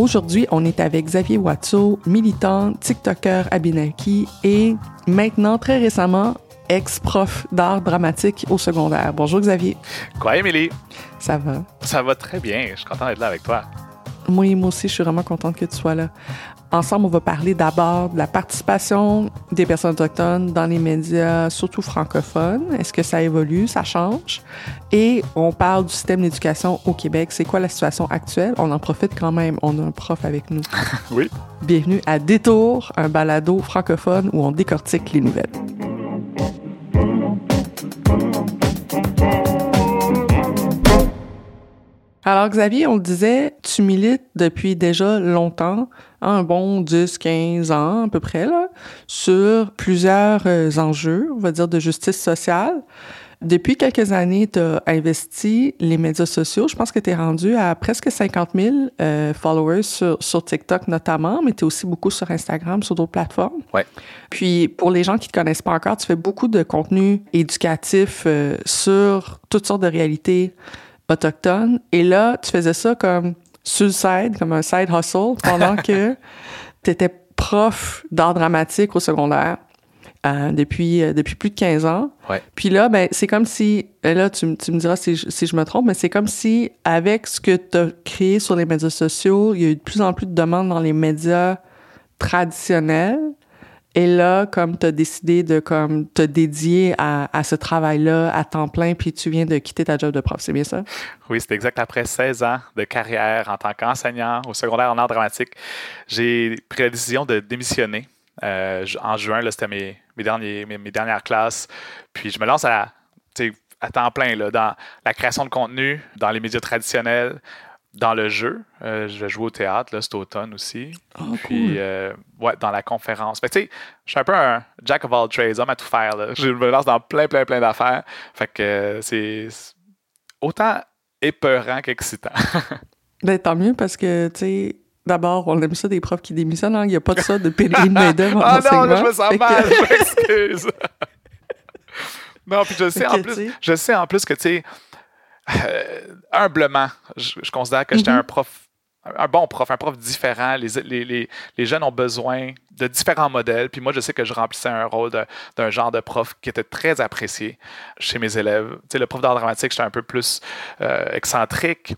Aujourd'hui, on est avec Xavier Watteau, militant, TikToker Abinaki et maintenant, très récemment, ex-prof d'art dramatique au secondaire. Bonjour Xavier. Quoi, Émilie? Ça va? Ça va très bien. Je suis content d'être là avec toi. Moi, moi aussi, je suis vraiment contente que tu sois là. Ensemble, on va parler d'abord de la participation des personnes autochtones dans les médias, surtout francophones. Est-ce que ça évolue, ça change? Et on parle du système d'éducation au Québec. C'est quoi la situation actuelle? On en profite quand même. On a un prof avec nous. oui. Bienvenue à Détour, un balado francophone où on décortique les nouvelles. Alors Xavier, on le disait, tu milites depuis déjà longtemps, un bon 10, 15 ans à peu près, là, sur plusieurs euh, enjeux, on va dire, de justice sociale. Depuis quelques années, tu as investi les médias sociaux. Je pense que tu es rendu à presque 50 000 euh, followers sur, sur, TikTok notamment, mais tu es aussi beaucoup sur Instagram, sur d'autres plateformes. Ouais. Puis pour les gens qui ne te connaissent pas encore, tu fais beaucoup de contenu éducatif euh, sur toutes sortes de réalités autochtone. Et là, tu faisais ça comme side, comme un side hustle, pendant que tu étais prof d'art dramatique au secondaire. Euh, depuis, euh, depuis plus de 15 ans. Ouais. Puis là, ben, c'est comme si, là, tu, tu me diras si je, si je me trompe, mais c'est comme si, avec ce que tu as créé sur les médias sociaux, il y a eu de plus en plus de demandes dans les médias traditionnels. Et là, comme tu as décidé de comme te dédier à, à ce travail-là à temps plein, puis tu viens de quitter ta job de prof, c'est bien ça? Oui, c'est exact. Après 16 ans de carrière en tant qu'enseignant au secondaire en art dramatique, j'ai pris la décision de démissionner. Euh, en juin, c'était mes, mes, derniers, mes, dernières classes. Puis je me lance à, à temps plein là, dans la création de contenu, dans les médias traditionnels, dans le jeu. Euh, je vais jouer au théâtre là, cet automne aussi. Oh, Puis, cool. euh, ouais, dans la conférence. Fait tu sais, je suis un peu un jack of all trades, homme à tout faire. Là. Je me lance dans plein, plein, plein d'affaires. Fait que euh, c'est autant épeurant qu'excitant. ben, tant mieux parce que, tu sais, d'abord, on aime ça des profs qui démissionnent. Il n'y a pas de ça de pénurie de main-d'œuvre Ah non, là, je me sens mal, que- je m'excuse. non, puis je sais, en plus, je sais en plus que, tu sais, euh, humblement, je, je considère que j'étais un prof, un bon prof, un prof différent. Les, les, les, les jeunes ont besoin de différents modèles. Puis moi, je sais que je remplissais un rôle d'un genre de prof qui était très apprécié chez mes élèves. Tu sais, le prof d'art dramatique, j'étais un peu plus euh, excentrique.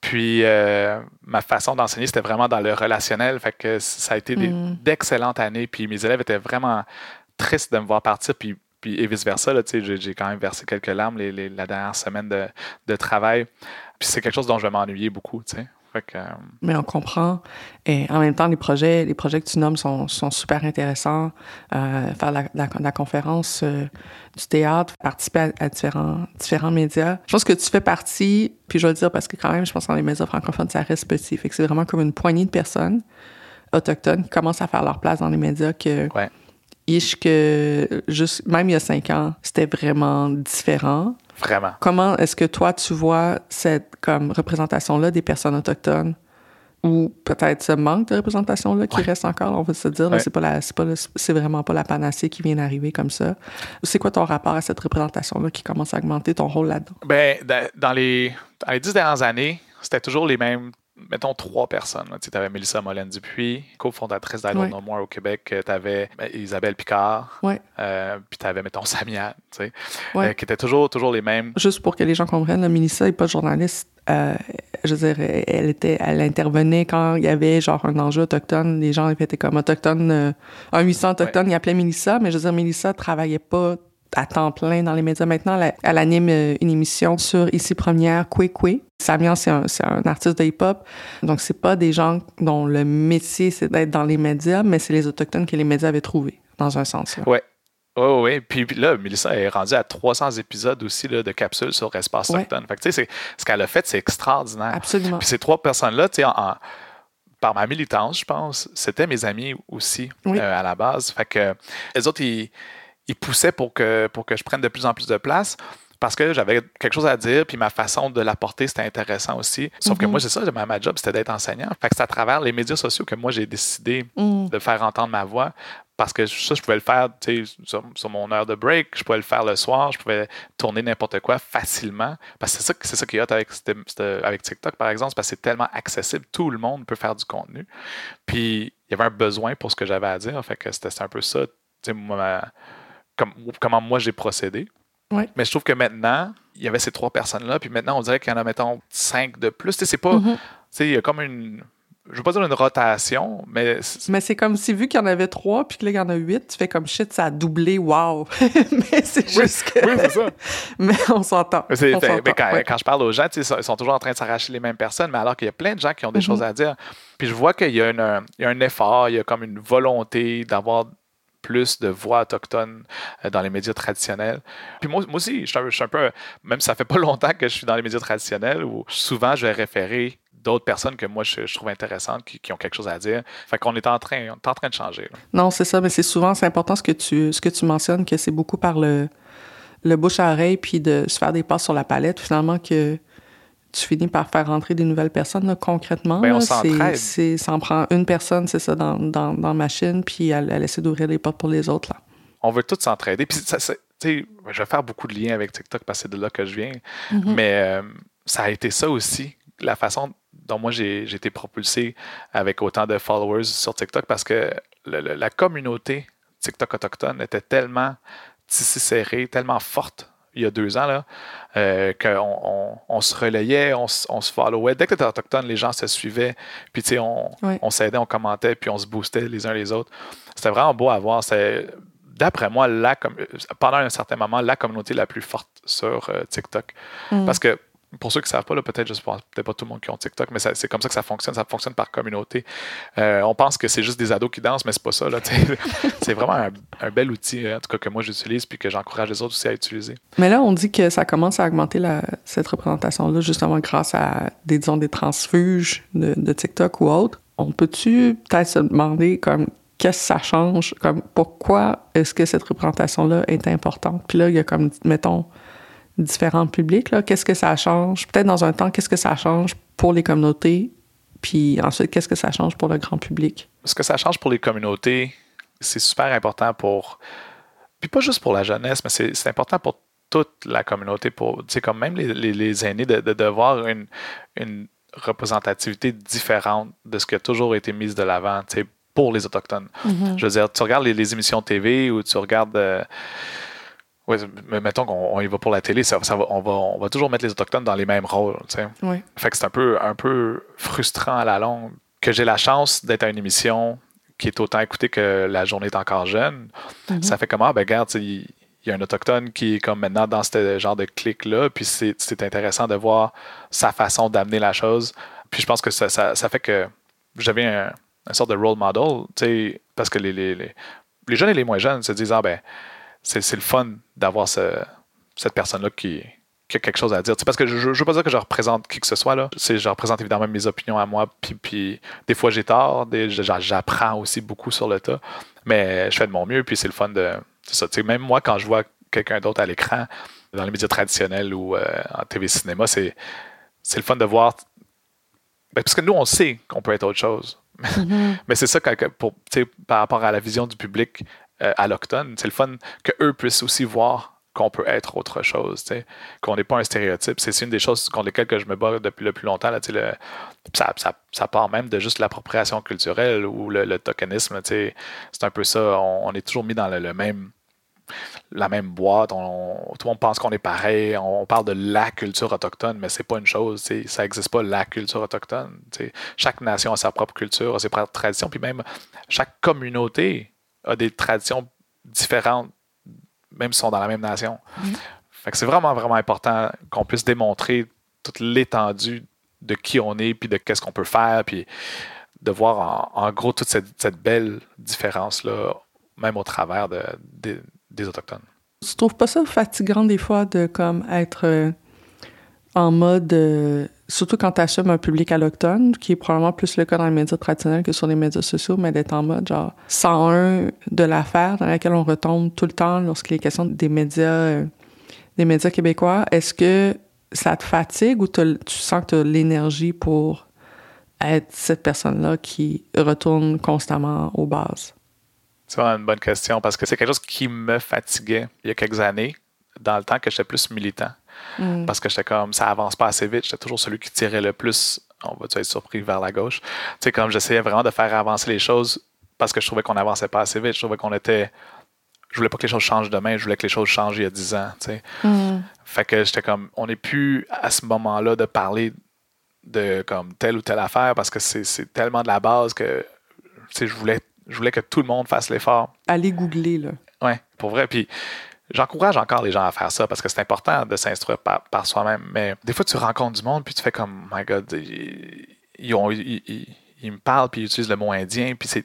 Puis euh, ma façon d'enseigner, c'était vraiment dans le relationnel. Fait que ça a été Mm. d'excellentes années. Puis mes élèves étaient vraiment tristes de me voir partir. Puis, puis et vice-versa. J'ai quand même versé quelques larmes les, les- la dernière semaine de, de travail. Puis c'est quelque chose dont je vais m'ennuyer beaucoup. tu sais. Fait que, euh, Mais on comprend. Et en même temps, les projets, les projets que tu nommes sont, sont super intéressants. Euh, faire la, la, la conférence euh, du théâtre, participer à, à différents, différents médias. Je pense que tu fais partie, puis je vais le dire parce que quand même, je pense que dans les médias francophones, ça reste petit. Fait que c'est vraiment comme une poignée de personnes autochtones qui commencent à faire leur place dans les médias que... Ouais. Ish que juste, même il y a cinq ans, c'était vraiment différent. vraiment. Comment est-ce que toi, tu vois cette comme représentation-là des personnes autochtones? Ou peut-être ce manque de représentation-là qui Ouais. reste encore, on va se dire, Ouais. c'est pas la, c'est pas le- c'est vraiment pas la panacée qui vient d'arriver comme ça. C'est quoi ton rapport à cette représentation-là qui commence à augmenter ton rôle là-dedans? Ben, da- dans, les, dans les dix dernières années, c'était toujours les mêmes, mettons, trois personnes. Tu avais Mélissa Molène-Dupuis, cofondatrice d'I Don't Ouais. Know More au Québec. Tu avais Isabelle Picard. Ouais. Euh, puis tu avais, mettons, Samia, tu sais, Ouais. euh, qui étaient toujours, toujours les mêmes. Juste pour que les gens comprennent, là, Mélissa n'est pas journaliste. euh, je veux dire, elle était, elle intervenait quand il y avait genre un enjeu autochtone. Les gens étaient comme autochtone, euh, un 800 autochtone, ils appelaient Mélissa, mais je veux dire, Mélissa travaillait pas à temps plein dans les médias. Maintenant, elle, elle anime euh, une émission sur Ici Première, Kwe Kwe. Samia, c'est un, artiste de hip-hop. Donc, c'est pas des gens dont le métier, c'est d'être dans les médias, mais c'est les Autochtones que les médias avaient trouvés, dans un sens. Là. Ouais. Oui, oui. Puis, là, Mélissa est rendue à 300 épisodes aussi là, de capsules sur Espace Ouais. Autochtone. Fait que, tu sais, c'est- ce qu'elle a fait, c'est extraordinaire. Absolument. Puis ces trois personnes-là, tu sais, par ma militance, je pense, c'était mes amis aussi Oui. euh, à la base. Fait que les autres, ils, ils poussaient pour que, pour que je prenne de plus en plus de place parce que j'avais quelque chose à dire, puis ma façon de l'apporter, c'était intéressant aussi. Sauf que Mhm. moi, c'est ça, ma, ma job, c'était d'être enseignant. Fait que c'est à travers les médias sociaux que moi, j'ai décidé Mm. de faire entendre ma voix parce que ça, je pouvais le faire tu sais, sur, sur mon heure de break, je pouvais le faire le soir, je pouvais tourner n'importe quoi facilement. Parce que c'est ça, c'est ça qui est hot avec, avec TikTok, par exemple, parce que c'est tellement accessible, tout le monde peut faire du contenu. Puis il y avait un besoin pour ce que j'avais à dire, fait que c'était un peu ça, tu sais, moi, ma- comme, comment moi j'ai procédé. Ouais. Mais je trouve que maintenant, il y avait ces trois personnes-là, puis maintenant, on dirait qu'il y en a, mettons, cinq de plus. Tu sais, c'est pas. Tu sais, il y a comme une. Je veux pas dire une rotation, mais Mais c'est comme si, vu qu'il y en avait trois, puis que là, il y en a huit, tu fais comme shit, ça a doublé, wow! mais c'est juste que. oui, c'est ça. mais on s'entend. Quand, ouais. quand je parle aux gens, ils sont toujours en train de s'arracher les mêmes personnes, mais alors qu'il y a plein de gens qui ont des Mhm. choses à dire. Puis je vois qu'il y, y a un effort, il y a comme une volonté d'avoir plus de voix autochtones euh, dans les médias traditionnels. Puis moi, aussi, je suis, un, peu, même ça fait pas longtemps que je suis dans les médias traditionnels, où souvent je vais référer d'autres personnes que moi je, trouve intéressantes, qui, ont quelque chose à dire. Fait qu'on est en train, de changer. Non, c'est ça, mais c'est souvent, c'est important ce que tu, ce que mentionnes, que c'est beaucoup par le, le bouche à oreille, puis de se faire des passes sur la palette, finalement, que tu finis par faire rentrer des nouvelles personnes, là, concrètement. On là. C'est- Ça en prend une personne, c'est ça, dans, dans, dans la machine, puis elle, elle essaie d'ouvrir les portes pour les autres, là. on veut tous s'entraider. Puis, ça, ça- je vais faire beaucoup de liens avec TikTok parce que c'est de là que je viens. Mhm. Mais euh, ça a été ça aussi, la façon dont moi j'ai j'ai été propulsé avec autant de followers sur TikTok parce que le- le- la communauté TikTok autochtone était tellement tissée serrée, tellement forte il y a deux ans, là, euh, qu'on on, on se relayait, on, se- on se followait. Dès que tu étais autochtone, les gens se suivaient. Puis, tu sais, on, Ouais. on s'aidait, on commentait, puis on se boostait les uns les autres. C'était vraiment beau à voir. C'est, d'après moi, com- pendant un certain moment, la communauté la plus forte sur euh, TikTok. Mm. Parce que pour ceux qui ne savent pas, là, peut-être, je pas, peut-être pas tout le monde qui ont TikTok, mais c'est comme ça que ça fonctionne. Ça fonctionne par communauté. Euh, on pense que c'est juste des ados qui dansent, mais c'est pas ça. là, c'est vraiment un, bel outil, euh, en tout cas, que moi j'utilise puis que j'encourage les autres aussi à utiliser. Mais là, on dit que ça commence à augmenter cette représentation-là, justement grâce à des, des transfuges de, TikTok ou autres. On peut-tu peut-être se demander comme qu'est-ce que ça change, comme pourquoi est-ce que cette représentation-là est importante? Puis là, il y a comme, mettons, différents publics, là. Qu'est-ce que ça change? Peut-être dans un temps, qu'est-ce que ça change pour les communautés? Puis ensuite, qu'est-ce que ça change pour le grand public? ce que ça change pour les communautés, c'est super important pour. Puis pas juste pour la jeunesse, mais c'est c'est important pour toute la communauté, pour, tu sais, comme même les, les- les aînés, de, de, de voir une, une représentativité différente de ce qui a toujours été mis de l'avant, tu sais, pour les Autochtones. Je veux dire, tu regardes les, les émissions TV ou tu regardes. euh, ouais, mais mettons qu'on on y va pour la télé, ça, ça va, on, va, on va toujours mettre les Autochtones dans les mêmes rôles. tu sais. Oui. Fait que c'est un peu, un peu frustrant à la longue que j'ai la chance d'être à une émission qui est autant écoutée que la journée est encore jeune. Ça fait comment? Ben, regarde, il y a un autochtone qui est comme maintenant dans ce genre de clic-là, puis c'est intéressant de voir sa façon d'amener la chose. Puis je pense que ça, ça, ça fait que j'avais un, un sorte de role model, tu sais, parce que les, les, les, les jeunes et les moins jeunes se disent, ah ben, c'est le fun d'avoir ce- cette personne-là qui, qui a quelque chose à dire. Tu sais, parce que je ne veux pas dire que je représente qui que ce soit. Là. Je représente évidemment mes opinions à moi. Puis, puis des fois, j'ai tort. J'apprends aussi beaucoup sur le tas. Mais je fais de mon mieux. Puis c'est le fun de. C'est ça. Tu sais, même moi, quand je vois quelqu'un d'autre à l'écran, dans les médias traditionnels ou euh, en TV cinéma, c'est le fun de voir. Ben, parce que nous, on sait qu'on peut être autre chose. Mais c'est ça, quand- pour, par rapport à la vision du public euh, alloctone, c'est le fun qu'eux puissent aussi voir qu'on peut être autre chose, qu'on n'est pas un stéréotype. C'est une des choses contre lesquelles que je me bats depuis le plus longtemps. Là, le- ça, ça, part même de juste l'appropriation culturelle ou le, tokenisme. C'est un peu ça. On, est toujours mis dans le, même la même boîte. Tout le monde pense qu'on est pareil. On, parle de la culture autochtone, mais c'est pas une chose. Ça n'existe pas la culture autochtone. Chaque nation a sa propre culture, ses propres traditions, puis même chaque communauté a des traditions différentes, même si sont dans la même nation. Mm-hmm. Fait que c'est vraiment, vraiment important qu'on puisse démontrer toute l'étendue de qui on est, puis de qu'est-ce qu'on peut faire, puis de voir en, gros toute cette, belle différence-là, même au travers de, des Autochtones. Tu trouves pas ça fatigant des fois de comme être euh, en mode, euh, surtout quand tu assumes un public alloctone, qui est probablement plus le cas dans les médias traditionnels que sur les médias sociaux, mais d'être en mode genre 101 de l'affaire dans laquelle on retombe tout le temps lorsqu'il est question des médias, euh, des médias québécois. Est-ce que ça te fatigue ou tu sens que tu as l'énergie pour être cette personne-là qui retourne constamment aux bases? C'est vraiment une bonne question parce que c'est quelque chose qui me fatiguait il y a quelques années, dans le temps que j'étais plus militant. Mm. Parce que j'étais comme, ça avance pas assez vite. J'étais toujours celui qui tirait le plus, on va être surpris, vers la gauche. Tu sais, comme j'essayais vraiment de faire avancer les choses parce que je trouvais qu'on avançait pas assez vite. Je trouvais qu'on était. Je voulais pas que les choses changent demain, je voulais que les choses changent il y a 10 ans. Tu sais. Mm. Fait que j'étais comme, on n'est plus à ce moment-là de parler de comme telle ou telle affaire parce que c'est tellement de la base que je voulais je voulais que tout le monde fasse l'effort. Allez googler, là. Oui, pour vrai. Puis j'encourage encore les gens à faire ça parce que c'est important de s'instruire par, soi-même. Mais des fois, tu rencontres du monde, puis tu fais comme, my God, ils, ont, ils, me parlent, puis ils utilisent le mot indien, puis c'est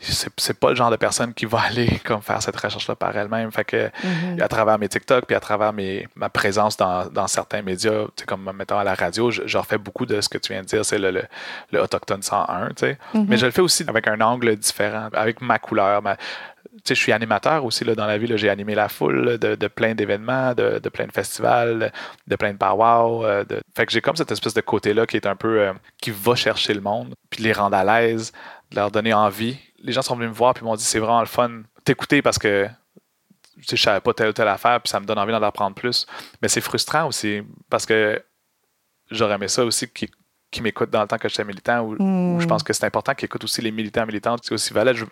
c'est pas le genre de personne qui va aller comme faire cette recherche-là par elle-même. Fait que mm-hmm. à travers mes TikTok, puis à travers mes, ma présence dans, dans certains médias, comme mettons à la radio, je, je, refais beaucoup de ce que tu viens de dire, c'est le, le, le, Autochtone 101, tu sais. Mm-hmm. Mais je le fais aussi avec un angle différent, avec ma couleur. Ma, je suis animateur aussi là, dans la vie. J'ai animé la foule de, de plein d'événements, de, de, plein de festivals, de plein de powwow. Euh, de... Fait que j'ai comme cette espèce de côté-là qui est un peu euh, qui va chercher le monde, puis les rendre à l'aise, leur donner envie les gens sont venus me voir puis m'ont dit c'est vraiment le fun t'écouter parce que je savais pas telle ou telle affaire puis ça me donne envie d'en apprendre plus. Mais c'est frustrant aussi parce que j'aurais aimé ça aussi qui, qui m'écoutent dans le temps que j'étais militant ou je mm. pense que c'est important qu'ils écoutent aussi les militants militantes c'est aussi valable.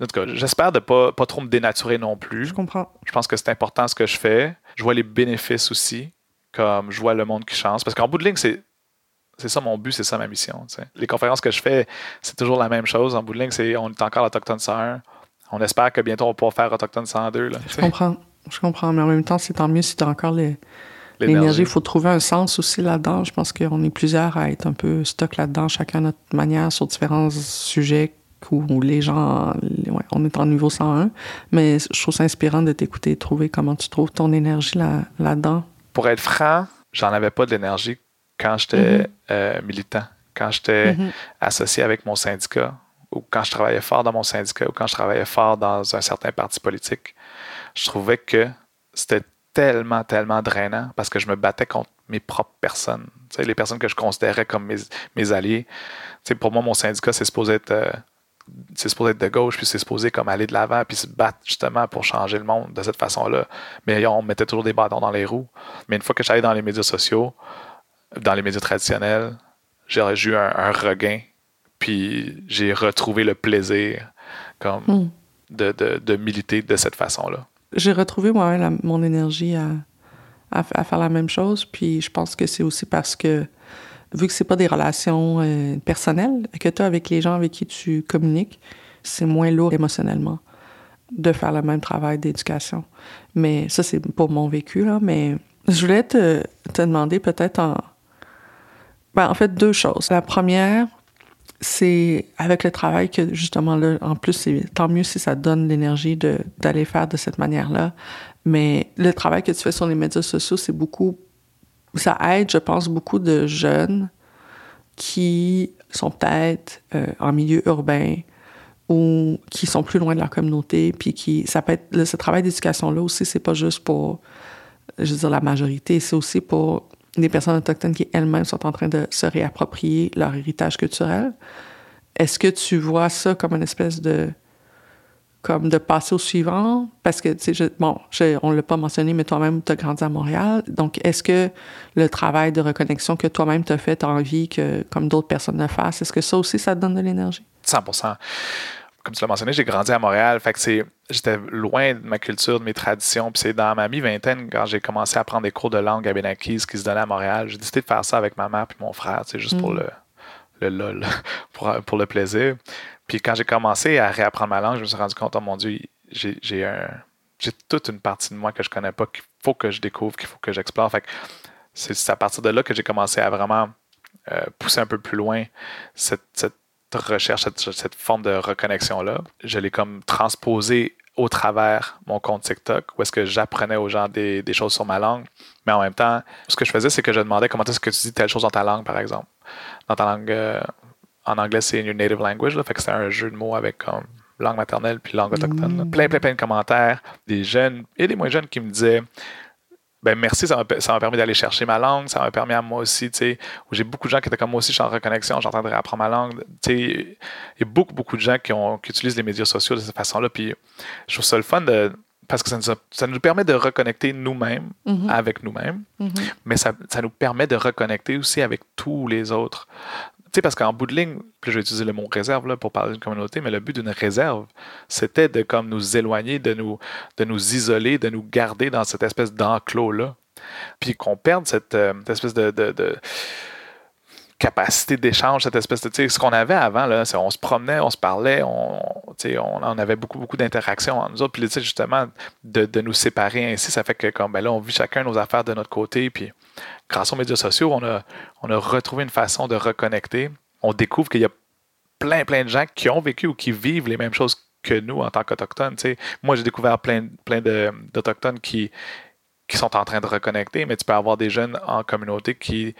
En tout cas, j'espère de pas, pas trop me dénaturer non plus. Je comprends. Je pense que c'est important ce que je fais. Je vois les bénéfices aussi, comme je vois le monde qui change. Parce qu'en bout de ligne, c'est c'est ça mon but, c'est ça ma mission. Les conférences que je fais, c'est toujours la même chose. En bout de ligne, c'est on est encore Autochtone 101. On espère que bientôt on pourra faire Autochtone 102. je comprends. Je comprends. Mais en même temps, c'est tant mieux si tu as encore l'énergie. Il faut trouver un sens aussi là-dedans. Je pense qu'on est plusieurs à être un peu stock là-dedans, chacun à notre manière, sur différents sujets où, les gens, on est en niveau 101. Mais je trouve ça inspirant de t'écouter et trouver comment tu trouves ton énergie là, là-dedans. Pour être franc, j'en avais pas de l'énergie quand j'étais mm-hmm. euh, militant, quand j'étais mm-hmm. associé avec mon syndicat, ou quand je travaillais fort dans mon syndicat, ou quand je travaillais fort dans un certain parti politique, je trouvais que c'était tellement, tellement drainant parce que je me battais contre mes propres personnes, les personnes que je considérais comme mes, mes alliés. pour moi, mon syndicat, c'est supposé être. Euh, c'est supposé être de gauche, puis c'est supposé comme aller de l'avant, puis se battre justement pour changer le monde de cette façon-là. Mais on mettait toujours des bâtons dans les roues. Mais une fois que j'allais dans les médias sociaux, dans les médias traditionnels, j'ai eu un, regain, puis j'ai retrouvé le plaisir comme hmm. de, de, militer de cette façon-là. J'ai retrouvé moi mon énergie à, à, faire la même chose, puis je pense que c'est aussi parce que vu que c'est pas des relations euh, personnelles que tu as avec les gens avec qui tu communiques, c'est moins lourd émotionnellement de faire le même travail d'éducation. Mais ça, c'est pour mon vécu, là. Mais je voulais te, demander peut-être en, ben, en fait, deux choses. La première, c'est avec le travail que justement là, en plus, c'est tant mieux si ça donne l'énergie d'aller faire de cette manière-là. Mais le travail que tu fais sur les médias sociaux, c'est beaucoup, ça aide, je pense, beaucoup de jeunes qui sont peut-être euh, en milieu urbain ou qui sont plus loin de leur communauté, puis qui, ça peut être, ce travail d'éducation-là aussi, c'est pas juste pour, je veux dire, la majorité, c'est aussi pour des personnes autochtones qui elles-mêmes sont en train de se réapproprier leur héritage culturel. Est-ce que tu vois ça comme une espèce de comme de passer au suivant parce que tu sais bon on l'a pas mentionné mais toi-même tu as grandi à Montréal donc est-ce que le travail de reconnexion que toi-même tu as fait tu as envie que comme d'autres personnes le fassent? Est-ce que ça aussi ça te donne de l'énergie? 100% comme tu l'as mentionné j'ai grandi à Montréal fait que c'est j'étais loin de ma culture, de mes traditions. Puis c'est dans ma mi-vingtaine, quand j'ai commencé à prendre des cours de langue à Benakis qui se donnaient à Montréal, j'ai décidé de faire ça avec ma mère puis mon frère, juste pour mm. le, le lol, pour, pour, le plaisir. Puis quand j'ai commencé à réapprendre ma langue, je me suis rendu compte, oh mon Dieu, j'ai un toute une partie de moi que je connais pas, qu'il faut que je découvre, qu'il faut que j'explore. Fait c'est à partir de là que j'ai commencé à vraiment euh, pousser un peu plus loin cette, cette recherche, cette, forme de reconnexion-là. Je l'ai comme transposé au travers mon compte TikTok, où est-ce que j'apprenais aux gens des, des, choses sur ma langue. Mais en même temps, ce que je faisais, c'est que je demandais comment est-ce que tu dis telle chose dans ta langue, par exemple. Dans ta langue, euh, en anglais, c'est your native language, là, fait que c'est un jeu de mots avec comme langue maternelle puis langue autochtone. Mm. Plein, plein, plein de commentaires, des jeunes et des moins jeunes qui me disaient ben merci, ça m'a permis d'aller chercher ma langue, ça m'a permis à moi aussi, tu sais, j'ai beaucoup de gens qui étaient comme moi aussi, je suis en reconnexion, j'entendrais apprendre ma langue, tu sais, il y a beaucoup, beaucoup de gens qui, ont, qui utilisent les médias sociaux de cette façon-là, puis je trouve ça le fun de, parce que ça nous, ça nous permet de reconnecter nous-mêmes mm-hmm. avec nous-mêmes, mm-hmm. mais ça, ça, nous permet de reconnecter aussi avec tous les autres sais, parce qu'en bout de ligne, je vais utiliser le mot réserve pour parler d'une communauté, mais le but d'une réserve, c'était de comme nous éloigner, de nous, de nous isoler, de nous garder dans cette espèce d'enclos-là. Puis qu'on perde cette, euh, espèce de, capacité d'échange, cette espèce de. Ce qu'on avait avant, là, on se promenait, on se parlait, on, on, avait beaucoup, beaucoup d'interactions entre nous autres. Puis justement, de, de, nous séparer ainsi, ça fait que comme ben là, on vit chacun nos affaires de notre côté. Puis grâce aux médias sociaux, on a, on a retrouvé une façon de reconnecter. On découvre qu'il y a plein, plein de gens qui ont vécu ou qui vivent les mêmes choses que nous en tant qu'Autochtones. Moi, j'ai découvert plein, plein d'Autochtones qui, qui sont en train de reconnecter, mais tu peux avoir des jeunes en communauté qui,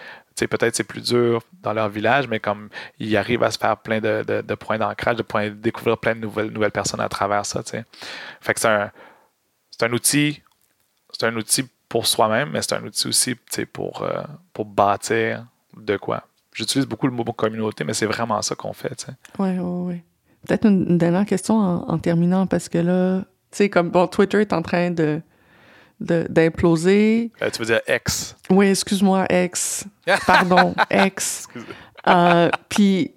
peut-être c'est plus dur dans leur village, mais comme ils arrivent à se faire plein de, de, points d'ancrage, de points, découvrir plein de nouvelles, nouvelles personnes à travers ça. Fait que c'est un, c'est un outil, c'est un outil pour soi-même, mais c'est un outil aussi pour, euh, pour bâtir de quoi. J'utilise beaucoup le mot communauté, mais c'est vraiment ça qu'on fait. Oui, oui, oui. Peut-être une, dernière question en, terminant, parce que là, tu sais, comme bon, Twitter est en train de d'imploser. Euh, tu veux dire X. Oui, excuse-moi, X. Pardon, X. Euh, puis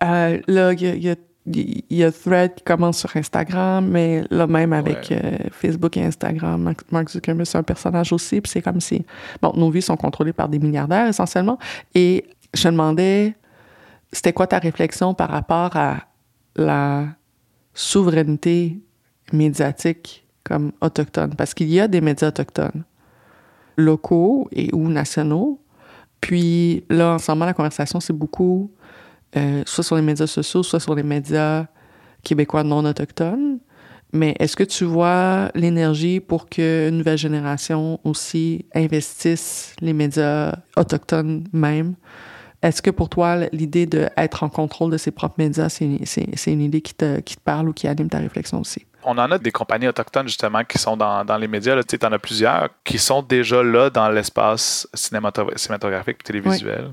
là, il y a il y a Thread qui commence sur Instagram, mais là même avec euh, Facebook et Instagram, Mark Zuckerberg c'est un personnage aussi, puis c'est comme si bon, nos vies sont contrôlées par des milliardaires essentiellement. Et je me demandais, c'était quoi ta réflexion par rapport à la souveraineté médiatique comme autochtone, parce qu'il y a des médias autochtones locaux et ou nationaux. Puis là, en ce moment, la conversation, c'est beaucoup euh, soit sur les médias sociaux, soit sur les médias québécois non autochtones. Mais est-ce que tu vois l'énergie pour qu'une nouvelle génération aussi investisse les médias autochtones même? Est-ce que pour toi, l'idée d'être en contrôle de ses propres médias, c'est une idée qui te parle ou qui anime ta réflexion aussi? On en a des compagnies autochtones justement qui sont dans, dans les médias. Tu en as plusieurs qui sont déjà là dans l'espace cinématographique et télévisuel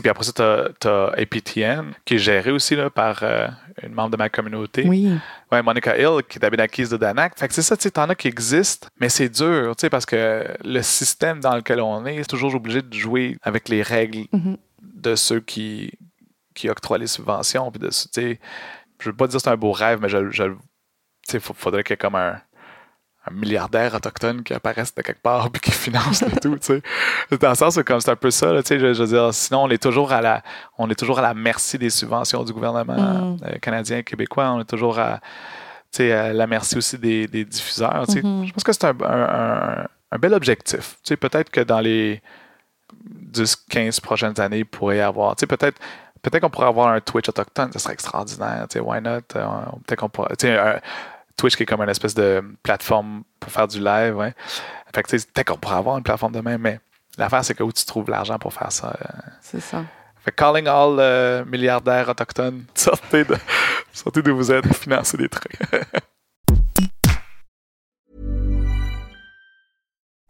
puis après ça, tu as, APTN, qui est géré aussi là, par euh, une membre de ma communauté. Oui. Ouais, Monica Hill, qui est acquise de Danak. Fait que c'est ça, tu en as qui existent, mais c'est dur, tu sais, parce que le système dans lequel on est, est toujours obligé de jouer avec les règles mm-hmm. de ceux qui, qui octroient les subventions. Puis de, tu sais, je veux pas dire que c'est un beau rêve, mais je, je il faudrait qu'il y ait comme un, un milliardaire autochtone qui apparaisse de quelque part puis qui finance le tout, tu sais. Dans le sens où comme c'est un peu ça, tu sais, je, veux dire, sinon on est toujours à la, on est toujours à la merci des subventions du gouvernement mm. euh, canadien et québécois, on est toujours à, tu sais, à la merci aussi des, des diffuseurs, tu sais. Mm-hmm. Je pense que c'est un, un, un, bel objectif, tu sais, peut-être que dans les 10-15 prochaines années, il pourrait y avoir, tu sais, peut-être peut-être qu'on pourrait avoir un Twitch autochtone, ce serait extraordinaire, tu sais, why not? Euh, peut-être qu'on pourrait, tu sais, Twitch qui est comme une espèce de plateforme pour faire du live. Ouais. Fait que peut-être qu'on pourrait avoir une plateforme demain, mais l'affaire, c'est que où tu trouves l'argent pour faire ça. Euh. C'est ça. Fait calling all euh, milliardaires autochtones, sortez de, sortez de vous êtes, financer des trucs.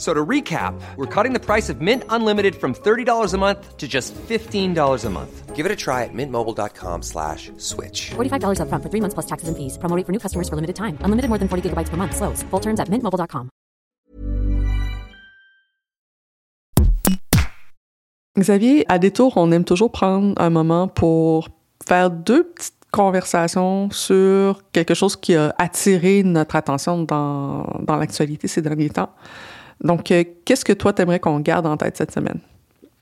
So to recap, we're cutting the price of Mint Unlimited from $30 a month to just $15 a month. Give it a try at mintmobile.com slash switch. $45 upfront for three months plus taxes and fees. Promo rate for new customers for limited time. Unlimited more than 40 gigabytes per month. Slows. Full terms at mintmobile.com. Xavier, à Détour, on aime toujours prendre un moment pour faire deux petites conversations sur quelque chose qui a attiré notre attention dans, dans l'actualité ces derniers temps. Donc, euh, qu'est-ce que toi, t'aimerais qu'on garde en tête cette semaine?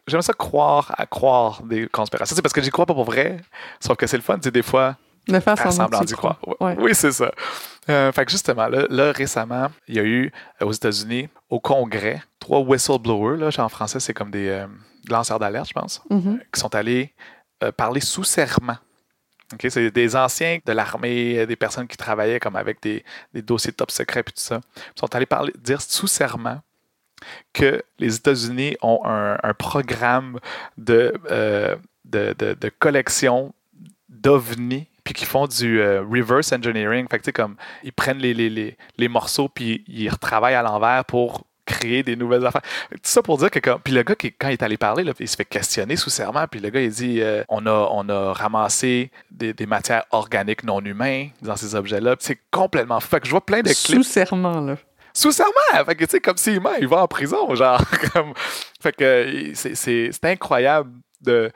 J'aime ça croire à croire des conspirations. C'est parce que j'y crois pas pour vrai, sauf que c'est le fun, c'est des fois De faire faire semblant d'y croire. Ouais. Oui, c'est ça. Euh, fait que justement, là, là, récemment, il y a eu euh, aux États-Unis, au Congrès, trois whistleblowers, là, en français, c'est comme des lanceurs d'alerte, je pense, Mhm. qui sont allés parler sous serment. OK, c'est des anciens de l'armée, des personnes qui travaillaient comme avec des, des dossiers top secrets et tout ça. Ils sont allés parler, dire sous serment que les États-Unis ont un, programme de, euh, de, de- de collection d'ovnis puis qui font du euh, reverse engineering. Fait que, comme, ils prennent les, les, les, morceaux puis ils retravaillent à l'envers pour créer des nouvelles affaires. Tout ça pour dire que comme, puis le gars qui quand il est allé parler il se fait questionner sous serment puis le gars il dit euh, on a on a ramassé des, des matières organiques non humaines dans ces objets là. C'est complètement que je vois plein de clips Sous serment, là. Sous serment. Fait que, tu sais, comme s'il ment, il va en prison, genre. Comme... Fait que c'est- incroyable de.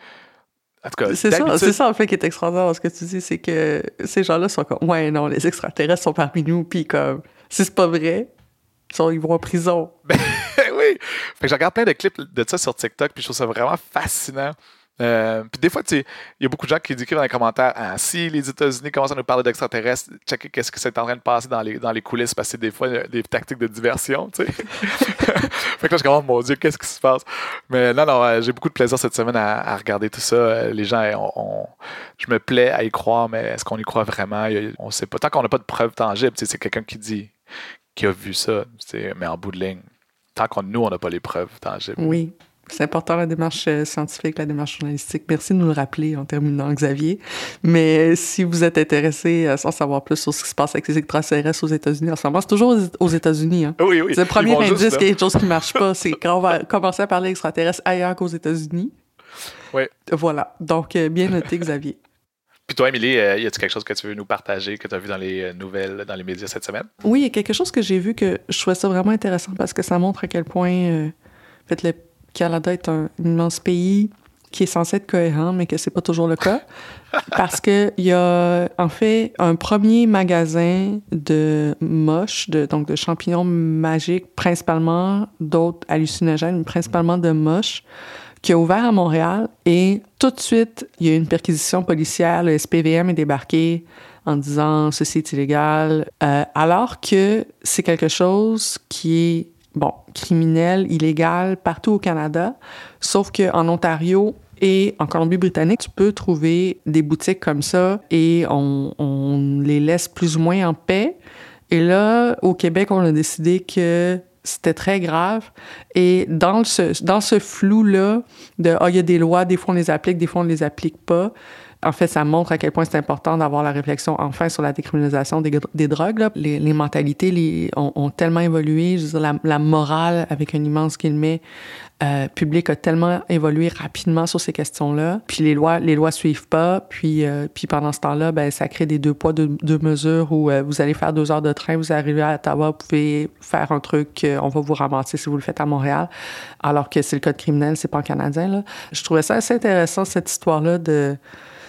En tout cas, C'est ça, c'est ça en fait qui est extraordinaire dans ce que tu dis, c'est que ces gens-là sont comme ouais non les extraterrestres sont parmi nous puis comme si c'est pas vrai, ils, sont- ils vont en prison. Ben oui. Fait que je regarde plein de clips de ça sur TikTok, puis je trouve ça vraiment fascinant. Euh, puis des fois, il y a beaucoup de gens qui écrivent dans les commentaires ah, si les États-Unis commencent à nous parler d'extraterrestres, checker qu'est-ce que c'est en train de passer dans les, dans les coulisses, parce que c'est des fois euh, des tactiques de diversion, tu sais. fait que là, je commence, mon Dieu, qu'est-ce qui se passe? Mais non, non, euh, j'ai beaucoup de plaisir cette semaine à, à regarder tout ça. Les gens, on, on- je me plais à y croire, mais est-ce qu'on y croit vraiment? On sait pas. Tant qu'on n'a pas de preuves tangibles, c'est quelqu'un qui dit, qui a vu ça, mais en bout de ligne tant qu'on nous, on n'a pas les preuves tangibles. Oui, c'est important la démarche euh, scientifique, la démarche journalistique. Merci de nous le rappeler en terminant, Xavier. Mais si vous êtes intéressé à en savoir plus sur ce qui se passe avec les extraterrestres aux États-Unis en ce moment, c'est toujours aux- États-Unis. Hein? Oui, oui. C'est le premier indice qu'il y a quelque chose qui marche pas, c'est quand on va commencer à parler extraterrestres ailleurs qu'aux États-Unis. Oui. Voilà. Donc, euh, bien noté, Xavier. Puis toi, Émilie, euh, y a-t-il quelque chose que tu veux nous partager, que tu as vu dans les euh, nouvelles, dans les médias cette semaine? Oui, il y a quelque chose que j'ai vu que je trouvais ça vraiment intéressant parce que ça montre à quel point euh, fait, le Canada est un immense pays qui est censé être cohérent, mais que c'est pas toujours le cas. parce que il y a en fait un premier magasin de moches, de, donc de champignons magiques, principalement d'autres hallucinogènes, mais principalement de moches, qui a ouvert à Montréal et tout de suite, il y a eu une perquisition policière. Le SPVM est débarqué en disant ceci est illégal, euh, alors que c'est quelque chose qui est bon criminel, illégal partout au Canada, sauf que en Ontario et en Colombie-Britannique, tu peux trouver des boutiques comme ça et on, les laisse plus ou moins en paix. Et là, au Québec, on a décidé que c'était très grave. Et dans ce, dans ce flou-là, de ah, il y a des lois, des fois on les applique, des fois on ne les applique pas. En fait, ça montre à quel point c'est important d'avoir la réflexion enfin sur la décriminalisation des, drogues. Les, mentalités ont, tellement évolué. Je veux dire, la, morale, avec un immense guillemet, euh, public a tellement évolué rapidement sur ces questions-là. Puis les lois, les lois suivent pas. Puis, euh, puis pendant ce temps-là, ben, ça crée des deux poids, deux, mesures où euh, vous allez faire deux heures de train, vous arrivez à Ottawa, vous pouvez faire un truc, on va vous ramasser si vous le faites à Montréal. Alors que c'est le code criminel, c'est pas en canadien. Je trouvais ça assez intéressant, cette histoire-là de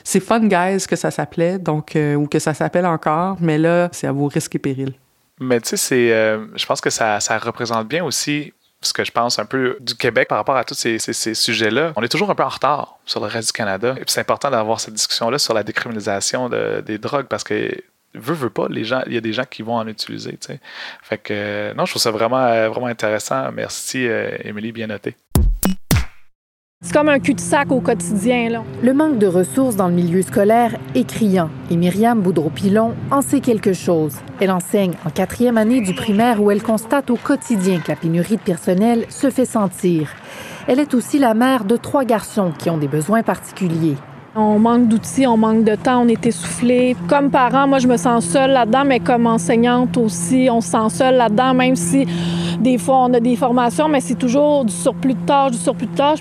c'est Fun Guys que ça s'appelait, donc euh, ou que ça s'appelle encore, mais là, c'est à vos risques et périls. Mais tu sais, c'est, euh, je pense que ça, ça représente bien aussi ce que je pense un peu du Québec par rapport à tous ces, ces- ces sujets-là. On est toujours un peu en retard sur le reste du Canada. Et puis c'est important d'avoir cette discussion-là sur la décriminalisation de- des drogues parce que veut, veut pas, les gens, il y a des gens qui vont en utiliser. tu sais. Fait que non, je trouve ça vraiment, euh, vraiment intéressant. Merci, Émilie, bien noté. C'est comme un cul-de-sac au quotidien. Là. Le manque de ressources dans le milieu scolaire est criant et Myriam Boudreau-Pilon en sait quelque chose. Elle enseigne en quatrième année du primaire où elle constate au quotidien que la pénurie de personnel se fait sentir. Elle est aussi la mère de trois garçons qui ont des besoins particuliers. On manque d'outils, on manque de temps, on est essoufflé. Comme parent, moi, je me sens seule là-dedans, mais comme enseignante aussi, on se sent seule là-dedans, même si Des fois, on a des formations, mais c'est toujours du surplus de tâches, du surplus de tâches.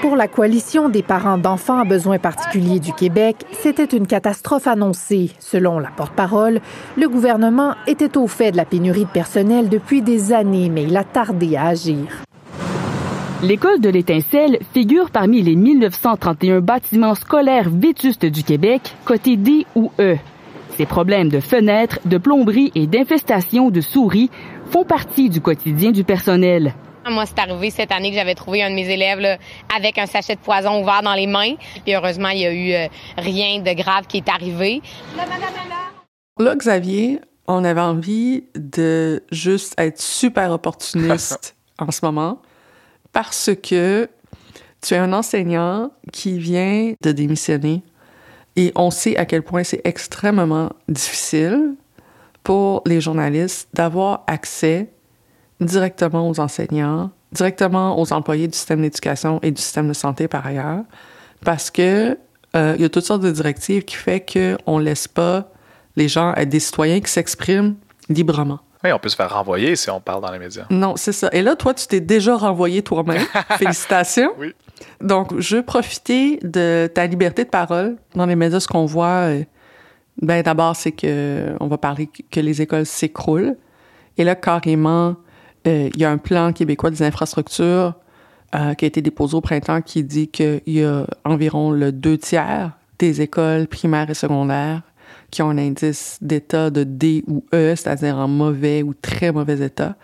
Pour la Coalition des parents d'enfants à besoins particuliers du Québec, c'était une catastrophe annoncée. Selon la porte-parole, le gouvernement était au fait de la pénurie de personnel depuis des années, mais il a tardé à agir. L'école de l'Étincelle figure parmi les 1931 bâtiments scolaires vétustes du Québec, côté D ou E. Ces problèmes de fenêtres, de plomberie et d'infestation de souris font partie du quotidien du personnel. Moi, c'est arrivé cette année que j'avais trouvé un de mes élèves là, avec un sachet de poison ouvert dans les mains. Puis heureusement, il n'y a eu euh, rien de grave qui est arrivé. Là, Xavier, on avait envie de juste être super opportuniste en ce moment parce que tu es un enseignant qui vient de démissionner et on sait à quel point c'est extrêmement difficile pour les journalistes d'avoir accès directement aux enseignants, directement aux employés du système d'éducation et du système de santé par ailleurs, parce que euh, il y a toutes sortes de directives qui fait qu'on laisse pas les gens être des citoyens qui s'expriment librement. Oui, on peut se faire renvoyer si on parle dans les médias. Non, c'est ça. Et là, toi, tu t'es déjà renvoyé toi-même. Félicitations. Oui. Donc, je veux profiter de ta liberté de parole dans les médias. Ce qu'on voit, euh, ben d'abord, c'est que on va parler que les écoles s'écroulent. Et là, carrément, euh, il y a un plan québécois des infrastructures euh, qui a été déposé au printemps qui dit qu'il y a environ le deux tiers des écoles primaires et secondaires qui ont un indice d'état de D ou E, c'est-à-dire en mauvais ou très mauvais état.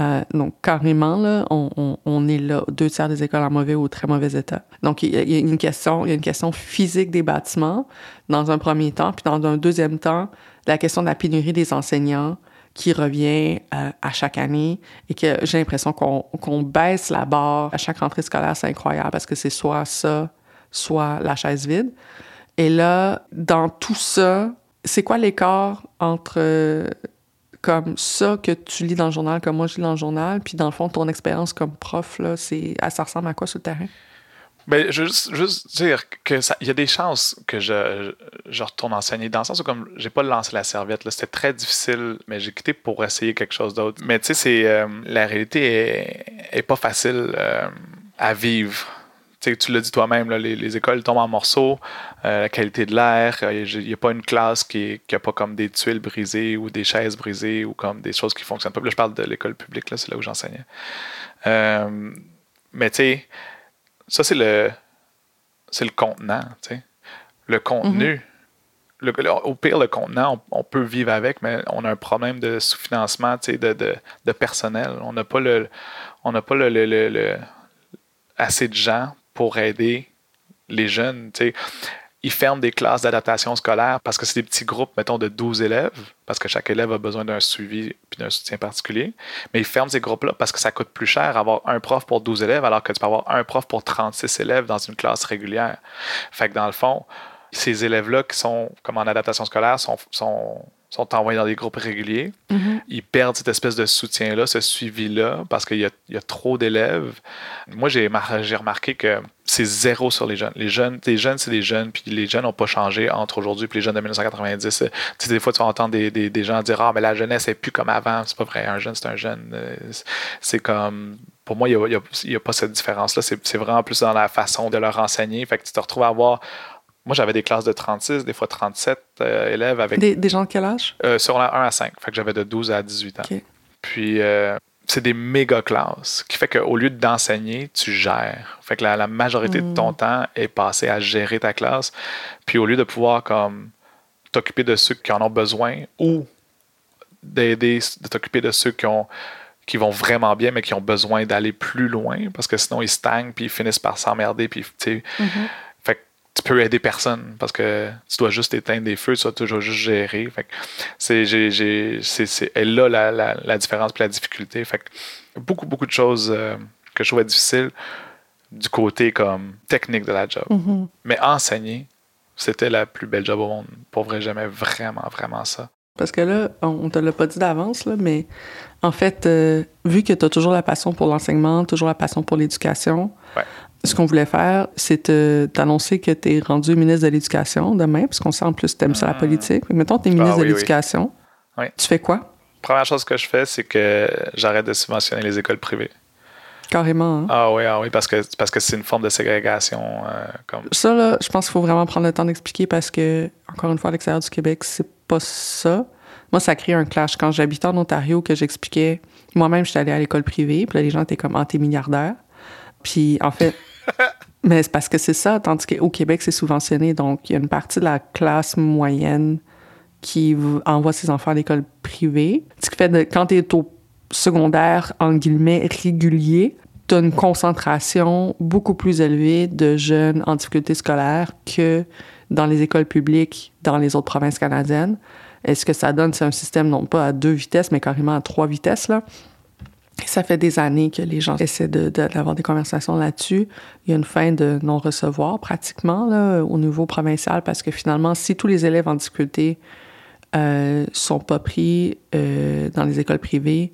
Euh, donc, carrément, là, on, est là, deux tiers des écoles en mauvais ou très mauvais état. Donc, il y, a, une question, il y a une question physique des bâtiments dans un premier temps, puis dans un deuxième temps, la question de la pénurie des enseignants qui revient euh, à chaque année et que j'ai l'impression qu'on qu'on baisse la barre à chaque rentrée scolaire, c'est incroyable parce que c'est soit ça, soit la chaise vide. Et là, dans tout ça, c'est quoi l'écart entre euh, comme ça que tu lis dans le journal, comme moi je lis dans le journal, puis dans le fond, ton expérience comme prof, là, c'est, ça ressemble à quoi sur le terrain? Ben, juste, juste dire que il y a des chances que je, je, retourne enseigner dans le sens où comme j'ai pas lancé la serviette là, c'était très difficile, mais j'ai quitté pour essayer quelque chose d'autre. Mais tu sais, c'est euh, la réalité est, est pas facile euh, à vivre. Tu l'as dit toi-même, les, les, écoles tombent en morceaux, euh, la qualité de l'air, il n'y a pas une classe qui n'a pas comme des tuiles brisées ou des chaises brisées ou comme des choses qui fonctionnent pas. Là, je parle de l'école publique, là, c'est là où j'enseignais. mais tu sais, ça, c'est le, c'est le contenant. Tu sais. Le contenu, mm -hmm. le, au pire, le contenant, on, on, peut vivre avec, mais on a un problème de sous-financement tu sais, de, de, de, personnel. On n'a pas, le, on n'a pas le, le, assez de gens pour aider les jeunes. Ils ferment des classes d'adaptation scolaire parce que c'est des petits groupes, mettons, de 12 élèves, parce que chaque élève a besoin d'un suivi puis d'un soutien particulier. Mais ils ferment ces groupes-là parce que ça coûte plus cher avoir un prof pour 12 élèves alors que tu peux avoir un prof pour 36 élèves dans une classe régulière. Fait que dans le fond, ces élèves-là qui sont comme en adaptation scolaire sont, sont envoyés dans des groupes réguliers. Mm -hmm. Ils perdent cette espèce de soutien-là, ce suivi-là, parce qu'il y, y, a trop d'élèves. Moi, j'ai remarqué que c'est zéro sur les jeunes. Les jeunes, les jeunes, c'est des jeunes, puis les jeunes n'ont pas changé entre aujourd'hui et les jeunes de 1990. Tu sais, des fois, tu vas entendre des, des, des, gens dire Ah, mais la jeunesse n'est plus comme avant. C'est pas vrai. Un jeune, c'est un jeune. C'est comme. Pour moi, il n'y a, a, a, pas cette différence-là. C'est vraiment plus dans la façon de leur enseigner. Fait que tu te retrouves à avoir moi, j'avais des classes de 36, des fois 37 euh, élèves avec. Des, des, gens de quel âge? Euh, sur la 1 à 5. Fait que j'avais de 12 à 18 ans. Okay. Puis, euh, c'est des méga classes, qui fait qu'au lieu d'enseigner, tu gères. Fait que la, la majorité mm. de ton temps est passé à gérer ta classe. Puis, au lieu de pouvoir, comme, t'occuper de ceux qui en ont besoin ou d'aider, de t'occuper de ceux qui ont qui vont vraiment bien, mais qui ont besoin d'aller plus loin, parce que sinon ils stagnent, puis ils finissent par s'emmerder, puis tu sais. Mm -hmm tu peux aider personne parce que tu dois juste éteindre des feux, tu dois toujours juste gérer. Fait c'est, j'ai, j'ai, c'est, c'est elle là la, la, la différence et la difficulté. Fait que beaucoup, beaucoup de choses euh, que je trouvais difficiles du côté comme technique de la job. Mm-hmm. Mais enseigner, c'était la plus belle job au monde. Pour vrai, j'aimais vraiment, vraiment ça. Parce que là, on te l'a pas dit d'avance, là, mais en fait, euh, vu que tu as toujours la passion pour l'enseignement, toujours la passion pour l'éducation, ouais ce qu'on voulait faire, c'est t'annoncer que tu es rendu ministre de l'Éducation demain, parce qu'on sait en plus que tu aimes ça la politique. Mais mettons, tu es ministre ah, oui, de l'Éducation. Oui. Tu fais quoi? première chose que je fais, c'est que j'arrête de subventionner les écoles privées. Carrément. Hein? Ah oui, ah oui, parce que parce que c'est une forme de ségrégation. Euh, comme... Ça, là, je pense qu'il faut vraiment prendre le temps d'expliquer parce que, encore une fois, à l'extérieur du Québec, c'est pas ça. Moi, ça crée un clash. Quand j'habitais en Ontario, que j'expliquais, moi-même, j'étais allée à l'école privée, puis là, les gens étaient comme, ah, t'es milliardaire. Puis, en fait, mais c'est parce que c'est ça, tandis qu'au Québec, c'est subventionné. Donc, il y a une partie de la classe moyenne qui envoie ses enfants à l'école privée. Ce qui fait que quand tu es au secondaire, en guillemets, régulier, tu as une concentration beaucoup plus élevée de jeunes en difficulté scolaire que dans les écoles publiques dans les autres provinces canadiennes. Et ce que ça donne, c'est un système non pas à deux vitesses, mais carrément à trois vitesses. Là? Ça fait des années que les gens essaient d'avoir des conversations là-dessus. Il y a une fin de non-recevoir pratiquement au niveau provincial parce que finalement, si tous les élèves en difficulté euh, sont pas pris euh, dans les écoles privées,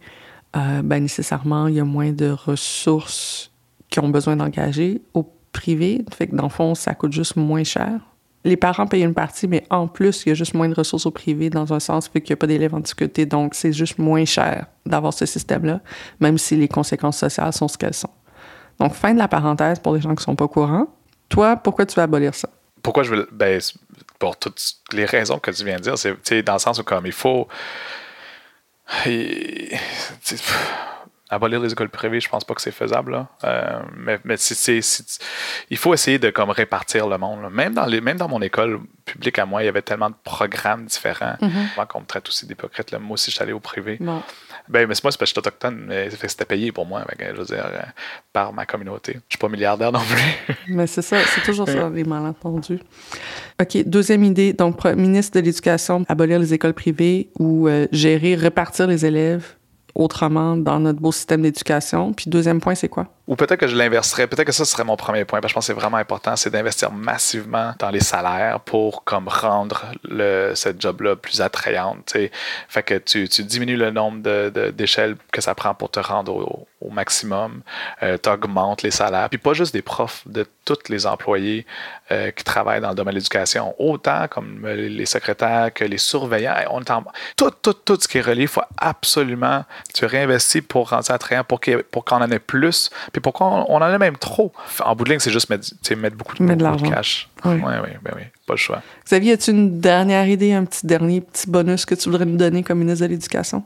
euh, ben nécessairement, il y a moins de ressources qui ont besoin d'engager au privé. Fait que dans le fond, ça coûte juste moins cher. Les parents payent une partie, mais en plus, il y a juste moins de ressources au privé dans un sens, fait qu'il n'y a pas d'élèves en difficulté. Donc, c'est juste moins cher d'avoir ce système-là, même si les conséquences sociales sont ce qu'elles sont. Donc, fin de la parenthèse pour les gens qui ne sont pas courants. Toi, pourquoi tu veux abolir ça? Pourquoi je veux. Ben, pour toutes les raisons que tu viens de dire, c'est dans le sens où, comme il faut abolir les écoles privées, je pense pas que c'est faisable. Euh, mais mais il faut essayer de comme répartir le monde. Même, dans les, même dans mon école publique à moi, il y avait tellement de programmes différents. Mm-hmm. qu'on me traite aussi d'hypocrite. Moi aussi, je suis allé au privé. Ben, mais moi, c'est parce que je suis autochtone, mais c'était payé pour moi, je veux dire, euh, par ma communauté. Je suis pas milliardaire non plus. mais c'est ça, c'est toujours ça, les malentendus. OK, deuxième idée. Donc, ministre de l'Éducation, abolir les écoles privées ou euh, gérer, répartir les élèves autrement dans notre beau système d'éducation. Puis deuxième point, c'est quoi? Ou peut-être que je l'inverserais. Peut-être que ça serait mon premier point. Parce que je pense que c'est vraiment important, c'est d'investir massivement dans les salaires pour comme rendre le, cette job-là plus attrayante. Fait que tu, tu, diminues le nombre d'échelles de, que ça prend pour te rendre au, maximum. Euh, tu augmentes les salaires. Puis pas juste des profs, de tous les employés euh, qui travaillent dans le domaine de l'éducation, autant comme les secrétaires que les surveillants. On tout, tout, tout ce qui est relié, il faut absolument tu réinvestis pour rendre ça attrayant, pour qu'on en ait plus. Pourquoi on, en a même trop? En bout de ligne, c'est juste mettre, mettre beaucoup de, de, cash. Oui, oui, ben oui, pas le choix. Xavier, as-tu une dernière idée, un petit dernier petit bonus que tu voudrais nous donner comme ministre de l'Éducation?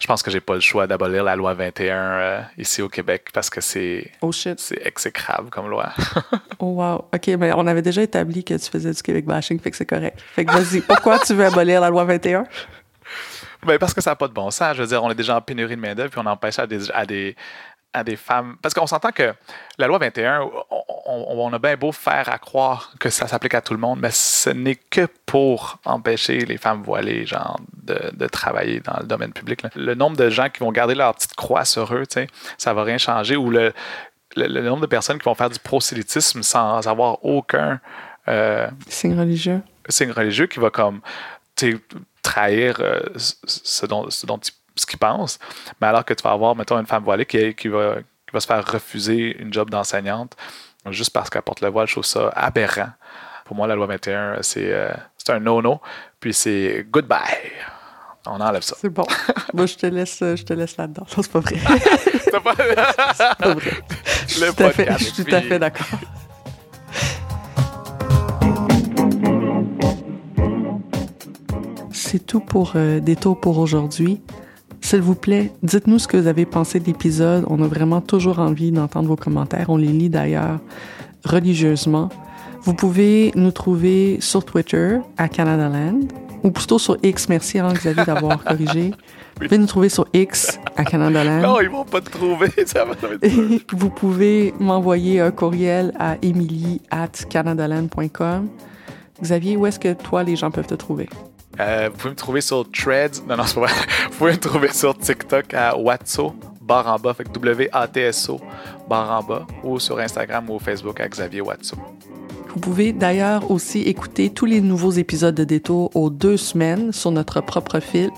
Je pense que j'ai pas le choix d'abolir la loi 21 euh, ici au Québec parce que c'est oh c'est exécrable comme loi. oh wow. OK, mais on avait déjà établi que tu faisais du Québec bashing, fait que c'est correct. Fait que vas-y, pourquoi tu veux abolir la loi 21? Ben parce que ça n'a pas de bon sens. Je veux dire, on est déjà en pénurie de main-d'œuvre puis on empêche à des, à des, à des femmes. Parce qu'on s'entend que la loi 21, on, a bien beau faire à croire que ça s'applique à tout le monde, mais ce n'est que pour empêcher les femmes voilées, genre, de, travailler dans le domaine public. Le nombre de gens qui vont garder leur petite croix sur eux, ça va rien changer. Ou le, le, nombre de personnes qui vont faire du prosélytisme sans avoir aucun. Euh, signe religieux. Signe religieux qui va comme trahir euh, ce dont, ce dont ils ce qu'ils pensent. Mais alors que tu vas avoir, mettons, une femme voilée qui, qui, va, qui va se faire refuser une job d'enseignante juste parce qu'elle porte le voile, je trouve ça aberrant. Pour moi, la loi 21, c'est euh, un no-no. Puis c'est goodbye. On enlève ça. C'est bon. Moi, je te laisse, je te laisse là-dedans. c'est pas vrai. c'est pas... pas vrai. Je suis tout à fait, je suis tout à fait d'accord. C'est tout pour euh, Détour pour aujourd'hui. S'il vous plaît, dites-nous ce que vous avez pensé de l'épisode. On a vraiment toujours envie d'entendre vos commentaires. On les lit d'ailleurs religieusement. Vous pouvez nous trouver sur Twitter à Canadaland ou plutôt sur X. Merci hein, Xavier d'avoir corrigé. Vous pouvez nous trouver sur X à Canadaland. Non, ils vont pas te trouver. Ça va Et vous pouvez m'envoyer un courriel à emily at canadaland.com. Xavier, où est-ce que toi, les gens peuvent te trouver? Euh, vous pouvez me trouver sur Threads. Non, non, c'est pas vrai. Vous pouvez me trouver sur TikTok à Watso, barre en bas, fait W-A-T-S-O, barre en bas, ou sur Instagram ou Facebook à Xavier Watso. Vous pouvez d'ailleurs aussi écouter tous les nouveaux épisodes de Détour aux deux semaines sur notre propre fil.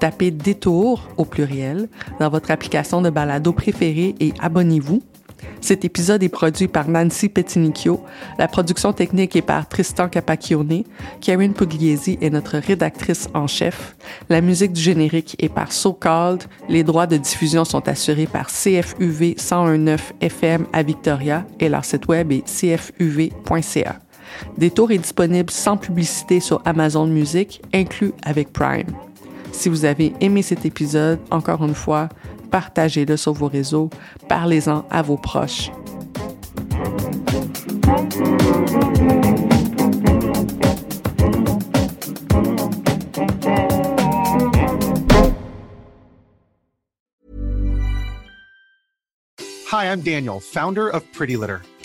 Tapez Détour au pluriel dans votre application de balado préférée et abonnez-vous. Cet épisode est produit par Nancy Pettinicchio. La production technique est par Tristan Capacchione. Karen Pugliesi est notre rédactrice en chef. La musique du générique est par So Called. Les droits de diffusion sont assurés par CFUV 1019 FM à Victoria et leur site web est cfuv.ca. Détour est disponible sans publicité sur Amazon Music, inclus avec Prime. Si vous avez aimé cet épisode, encore une fois, partagez-le sur vos réseaux, parlez-en à vos proches. Hi, I'm Daniel, founder of Pretty Litter.